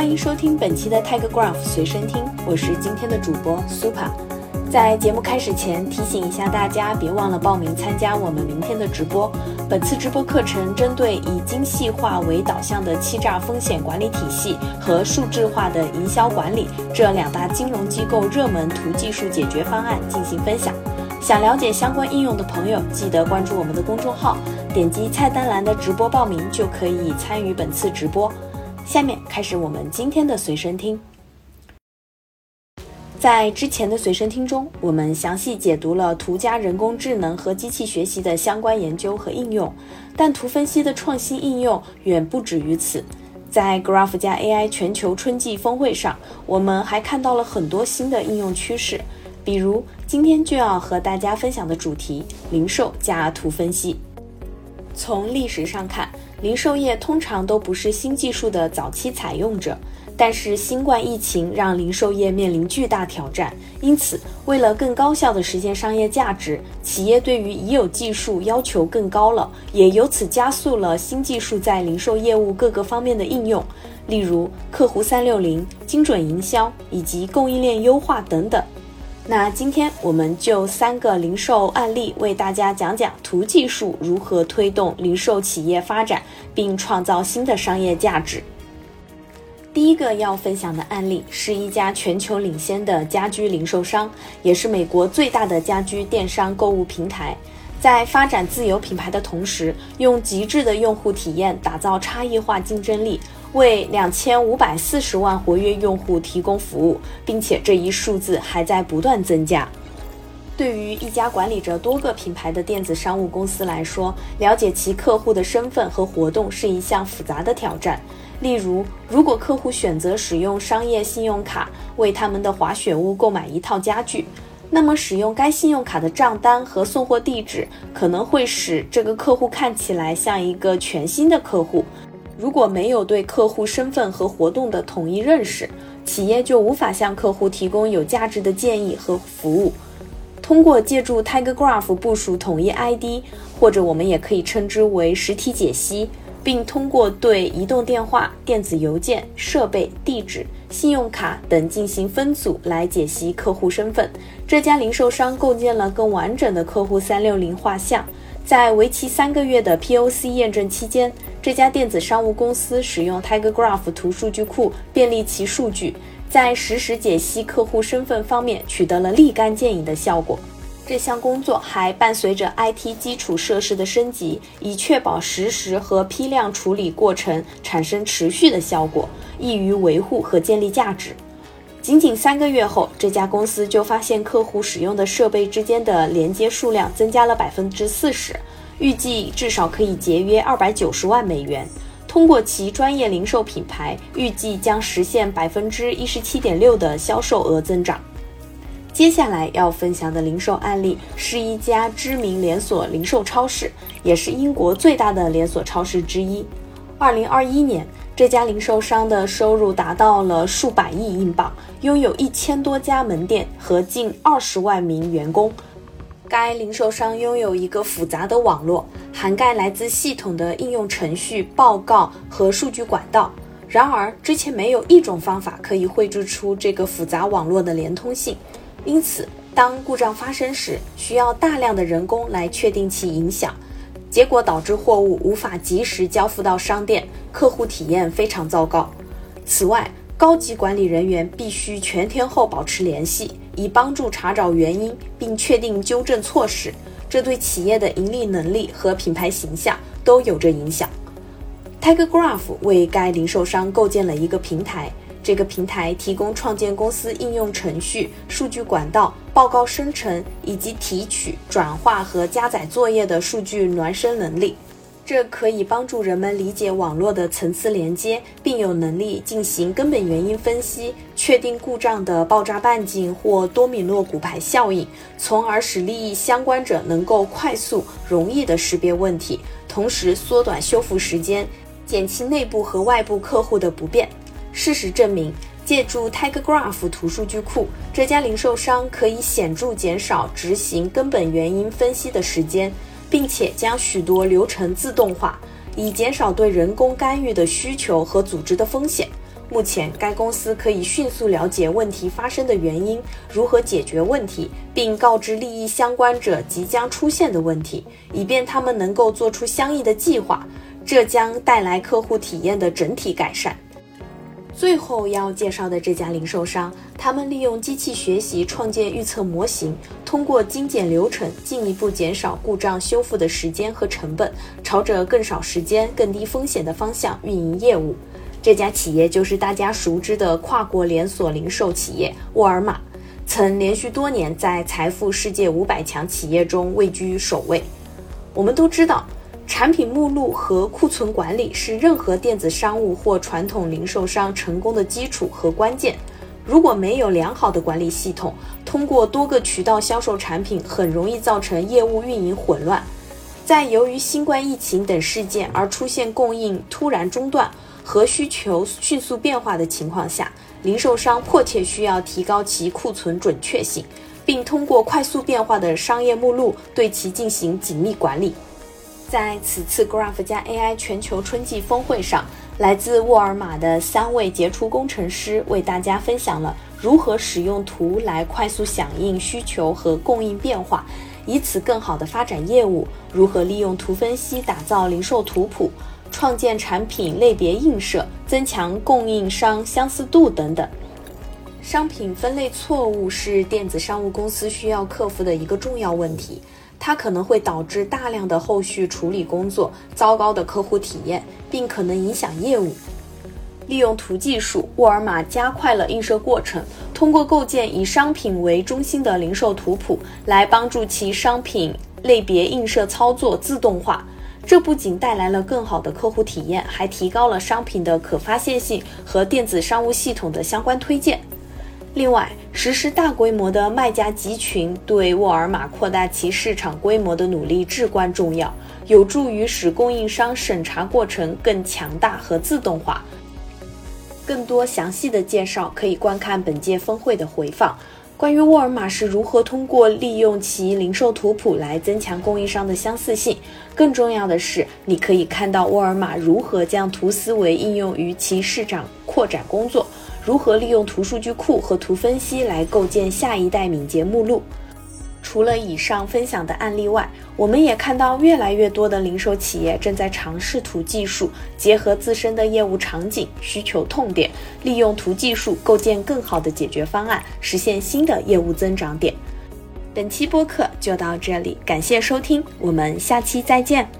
欢迎收听本期的 Telegraph 随身听，我是今天的主播 Super。在节目开始前，提醒一下大家，别忘了报名参加我们明天的直播。本次直播课程针对以精细化为导向的欺诈风险管理体系和数字化的营销管理这两大金融机构热门图技术解决方案进行分享。想了解相关应用的朋友，记得关注我们的公众号，点击菜单栏的直播报名就可以参与本次直播。下面开始我们今天的随身听。在之前的随身听中，我们详细解读了图加人工智能和机器学习的相关研究和应用，但图分析的创新应用远不止于此。在 Graph 加 AI 全球春季峰会上，我们还看到了很多新的应用趋势，比如今天就要和大家分享的主题——零售加图分析。从历史上看，零售业通常都不是新技术的早期采用者，但是新冠疫情让零售业面临巨大挑战，因此为了更高效地实现商业价值，企业对于已有技术要求更高了，也由此加速了新技术在零售业务各个方面的应用，例如客户三六零、精准营销以及供应链优化等等。那今天我们就三个零售案例为大家讲讲图技术如何推动零售企业发展，并创造新的商业价值。第一个要分享的案例是一家全球领先的家居零售商，也是美国最大的家居电商购物平台，在发展自有品牌的同时，用极致的用户体验打造差异化竞争力。为两千五百四十万活跃用户提供服务，并且这一数字还在不断增加。对于一家管理着多个品牌的电子商务公司来说，了解其客户的身份和活动是一项复杂的挑战。例如，如果客户选择使用商业信用卡为他们的滑雪屋购买一套家具，那么使用该信用卡的账单和送货地址可能会使这个客户看起来像一个全新的客户。如果没有对客户身份和活动的统一认识，企业就无法向客户提供有价值的建议和服务。通过借助 Tiger Graph 部署统一 ID，或者我们也可以称之为实体解析，并通过对移动电话、电子邮件、设备、地址、信用卡等进行分组来解析客户身份，这家零售商构建了更完整的客户三六零画像。在为期三个月的 POC 验证期间，这家电子商务公司使用 Tiger Graph 图数据库便利其数据，在实时解析客户身份方面取得了立竿见影的效果。这项工作还伴随着 IT 基础设施的升级，以确保实时和批量处理过程产生持续的效果，易于维护和建立价值。仅仅三个月后，这家公司就发现客户使用的设备之间的连接数量增加了百分之四十，预计至少可以节约二百九十万美元。通过其专业零售品牌，预计将实现百分之一十七点六的销售额增长。接下来要分享的零售案例是一家知名连锁零售超市，也是英国最大的连锁超市之一。二零二一年。这家零售商的收入达到了数百亿英镑，拥有一千多家门店和近二十万名员工。该零售商拥有一个复杂的网络，涵盖来自系统的应用程序、报告和数据管道。然而，之前没有一种方法可以绘制出这个复杂网络的连通性，因此，当故障发生时，需要大量的人工来确定其影响。结果导致货物无法及时交付到商店，客户体验非常糟糕。此外，高级管理人员必须全天候保持联系，以帮助查找原因并确定纠正措施，这对企业的盈利能力和品牌形象都有着影响。Tiger Graph 为该零售商构建了一个平台。这个平台提供创建公司应用程序、数据管道、报告生成以及提取、转化和加载作业的数据孪生能力。这可以帮助人们理解网络的层次连接，并有能力进行根本原因分析，确定故障的爆炸半径或多米诺骨牌效应，从而使利益相关者能够快速、容易地识别问题，同时缩短修复时间，减轻内部和外部客户的不便。事实证明，借助 Tiger Graph 图数据库，这家零售商可以显著减少执行根本原因分析的时间，并且将许多流程自动化，以减少对人工干预的需求和组织的风险。目前，该公司可以迅速了解问题发生的原因，如何解决问题，并告知利益相关者即将出现的问题，以便他们能够做出相应的计划。这将带来客户体验的整体改善。最后要介绍的这家零售商，他们利用机器学习创建预测模型，通过精简流程，进一步减少故障修复的时间和成本，朝着更少时间、更低风险的方向运营业务。这家企业就是大家熟知的跨国连锁零售企业沃尔玛，曾连续多年在财富世界五百强企业中位居首位。我们都知道，产品目录和库存管理是任何电子商务或传统零售商成功的基础和关键。如果没有良好的管理系统，通过多个渠道销售产品，很容易造成业务运营混乱。在由于新冠疫情等事件而出现供应突然中断。和需求迅速变化的情况下，零售商迫切需要提高其库存准确性，并通过快速变化的商业目录对其进行紧密管理。在此次 Graph 加 AI 全球春季峰会上，来自沃尔玛的三位杰出工程师为大家分享了如何使用图来快速响应需求和供应变化，以此更好地发展业务；如何利用图分析打造零售图谱。创建产品类别映射，增强供应商相似度等等。商品分类错误是电子商务公司需要克服的一个重要问题，它可能会导致大量的后续处理工作、糟糕的客户体验，并可能影响业务。利用图技术，沃尔玛加快了映射过程，通过构建以商品为中心的零售图谱，来帮助其商品类别映射操作自动化。这不仅带来了更好的客户体验，还提高了商品的可发现性和电子商务系统的相关推荐。另外，实施大规模的卖家集群对沃尔玛扩大其市场规模的努力至关重要，有助于使供应商审查过程更强大和自动化。更多详细的介绍可以观看本届峰会的回放。关于沃尔玛是如何通过利用其零售图谱来增强供应商的相似性，更重要的是，你可以看到沃尔玛如何将图思维应用于其市场扩展工作，如何利用图数据库和图分析来构建下一代敏捷目录。除了以上分享的案例外，我们也看到越来越多的零售企业正在尝试图技术，结合自身的业务场景、需求痛点，利用图技术构建更好的解决方案，实现新的业务增长点。本期播客就到这里，感谢收听，我们下期再见。